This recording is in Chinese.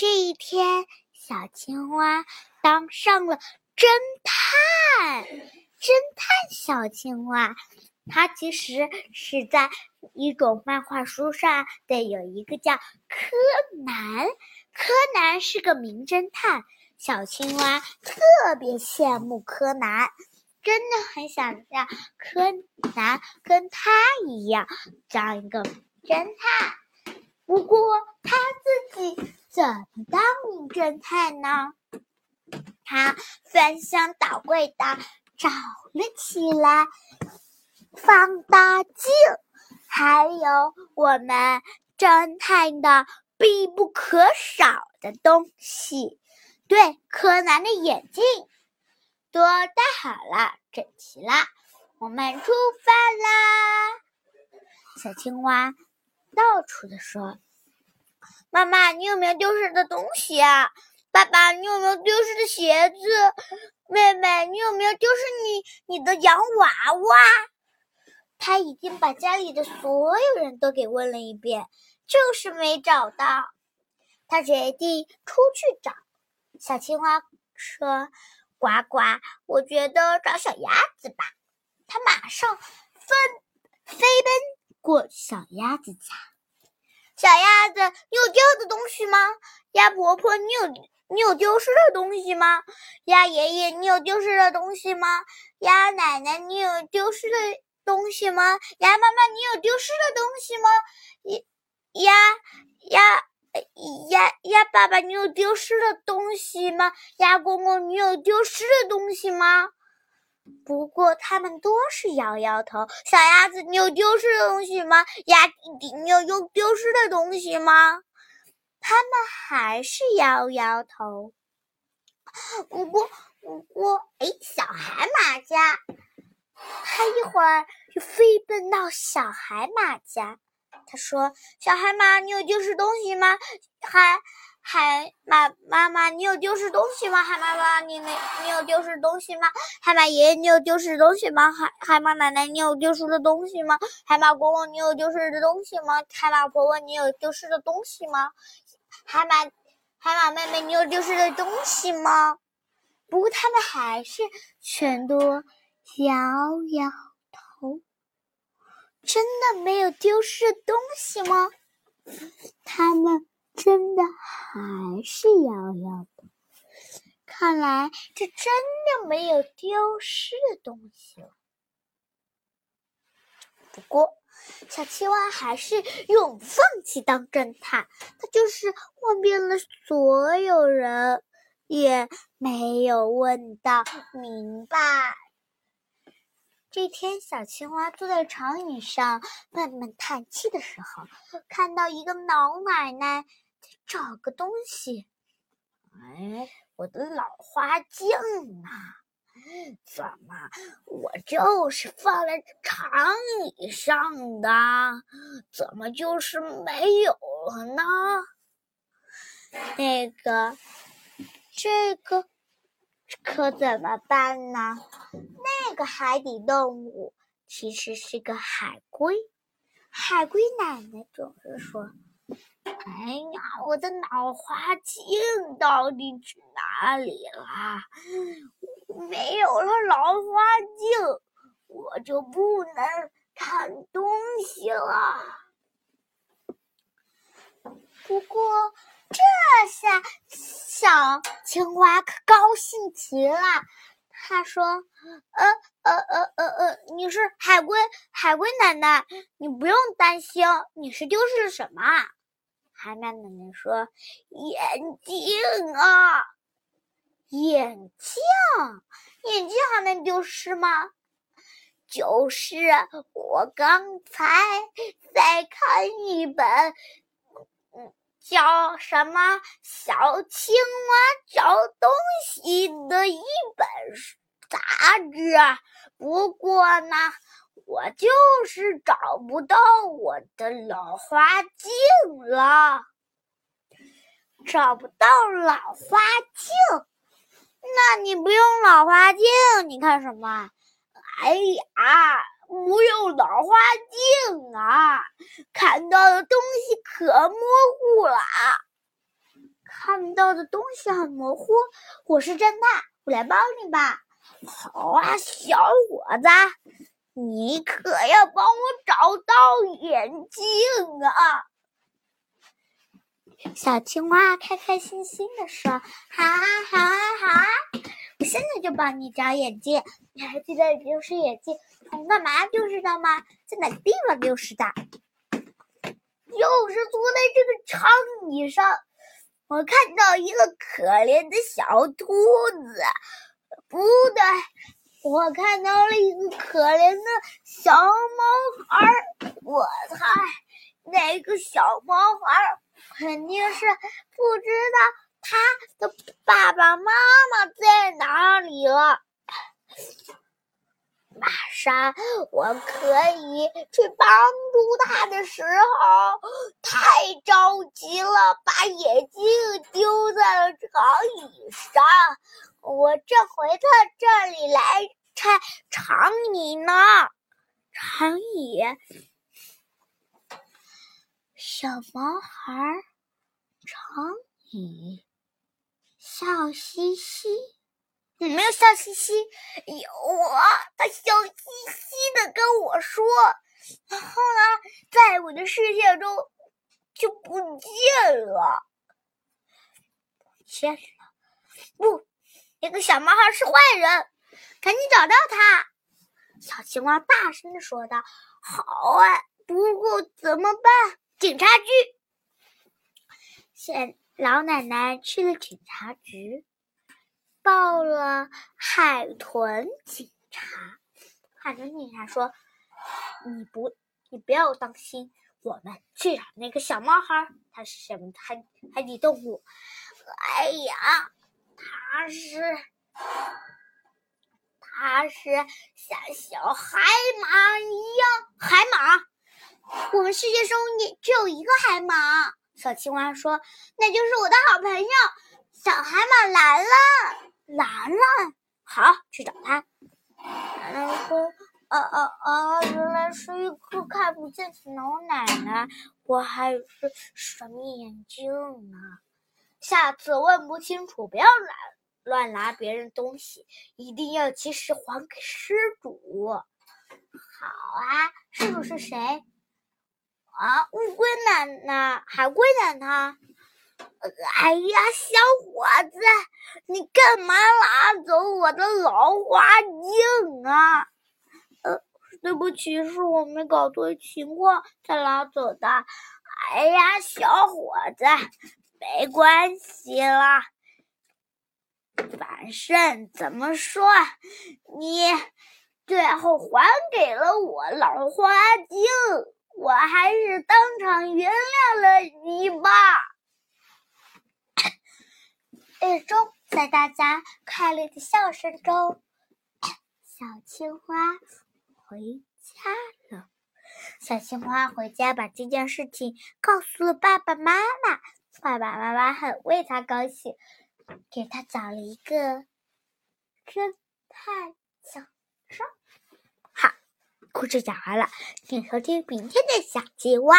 这一天，小青蛙当上了侦探。侦探小青蛙，它其实是在一种漫画书上的，有一个叫柯南。柯南是个名侦探，小青蛙特别羡慕柯南，真的很想让柯南跟他一样当一个侦探。不过他自己怎么当名侦探呢？他翻箱倒柜的找了起来，放大镜，还有我们侦探的必不可少的东西。对，柯南的眼镜都戴好了，整齐了，我们出发啦！小青蛙。到处的说：“妈妈，你有没有丢失的东西啊？爸爸，你有没有丢失的鞋子？妹妹，你有没有丢失你你的洋娃娃？”他已经把家里的所有人都给问了一遍，就是没找到。他决定出去找。小青蛙说：“呱呱，我觉得找小鸭子吧。”他马上飞飞奔。过小鸭子家，你有掉的东西吗？鸭婆婆，你有你有丢失的东西吗？鸭爷爷，你有丢失的东西吗？鸭奶奶，你有丢失的东西吗？鸭妈妈，你有丢失的东西吗？鸭鸭鸭鸭爸爸，你有丢失的东西吗？鸭公公，你有丢失的东西吗？不过他们都是摇摇头。小鸭子，你有丢失的东西吗？鸭弟弟，你有丢丢失的东西吗？他们还是摇摇头。不过，不过，哎，小海马家，他一会儿就飞奔到小海马家。他说：“小海马，你有丢失东西吗？”海。海马妈妈，你有丢失东西吗？海妈妈，你没，你有丢失东西吗？海马爷爷，你有丢失东西吗？海海马奶奶，你有丢失的东西吗？海马公公，你有丢失的东西吗？海马婆婆，你有丢失的东西吗？海马海马妹妹，你有丢失的东西吗？不过他们还是全都摇摇头。真的没有丢失的东西吗？他。是摇摇的，看来这真的没有丢失的东西了。不过，小青蛙还是永不放弃当侦探。他就是问遍了所有人，也没有问到明白。这天，小青蛙坐在长椅上闷闷叹气的时候，看到一个老奶奶。找个东西，哎，我的老花镜呢？怎么，我就是放在长椅上的，怎么就是没有了呢？那个，这个可怎么办呢？那个海底动物其实是个海龟，海龟奶奶总是说。哎呀，我的老花镜到底去哪里了？没有了老花镜，我就不能看东西了。不过这下小青蛙可高兴极了。他说：“呃呃呃呃呃，你是海龟，海龟奶奶，你不用担心，你是丢失了什么？”海马奶奶说：“眼镜啊，眼镜，眼镜还能丢失吗？就是我刚才在看一本，嗯，叫什么《小青蛙找东西》的一本杂志。不过呢。”我就是找不到我的老花镜了，找不到老花镜，那你不用老花镜，你看什么？哎呀，不用老花镜啊，看到的东西可模糊了。看到的东西很模糊。我是侦探，我来帮你吧。好啊，小伙子，你可要帮我找到眼镜啊！小青蛙开开心心的说：“好啊，好啊，好啊！我现在就帮你找眼镜。你还记得丢失眼镜从干嘛丢失的吗？在哪个地方丢失的？就是坐在这个长椅上。我看到一个可怜的小兔子。”不对，我看到了一个可怜的小毛孩儿。我猜那个小毛孩儿肯定是不知道他的爸爸妈妈在哪里了。马上我可以去帮助他的时候，太着急了，把眼镜丢在了长椅上。我这回到这里来拆长椅呢，长椅，小毛孩，长椅，笑嘻嘻，你没有笑嘻嘻，有啊，他笑嘻嘻的跟我说，然后呢，在我的世界中就不见了，不见了，不。那个小毛孩是坏人，赶紧找到他！小青蛙大声的说道：“好啊，不过怎么办？警察局。”现老奶奶去了警察局，报了海豚警察。海豚警察说：“你不，你不要担心，我们去找那个小毛孩。它是什么海海底动物？哎呀！”它是，它是像小海马一样，海马。我们世界上也只有一个海马。小青蛙说：“那就是我的好朋友，小海马兰兰。兰兰，好，去找他。”兰兰说：“啊啊啊！原来是一个看不见的老奶奶，我还是神秘眼镜呢？”下次问不清楚，不要乱乱拿别人东西，一定要及时还给失主。好啊，失主是谁？啊，乌龟奶奶、海龟奶奶。哎呀，小伙子，你干嘛拿走我的老花镜啊？呃，对不起，是我没搞对情况才拿走的。哎呀，小伙子。没关系啦，反正怎么说，你最后还给了我老花镜，我还是当场原谅了你吧。最终，在大家快乐的笑声中，小青蛙回家了。小青蛙回家，把这件事情告诉了爸爸妈妈。爸爸妈妈很为他高兴，给他找了一个侦探小说。好，故事讲完了，请收听明天的小青蛙。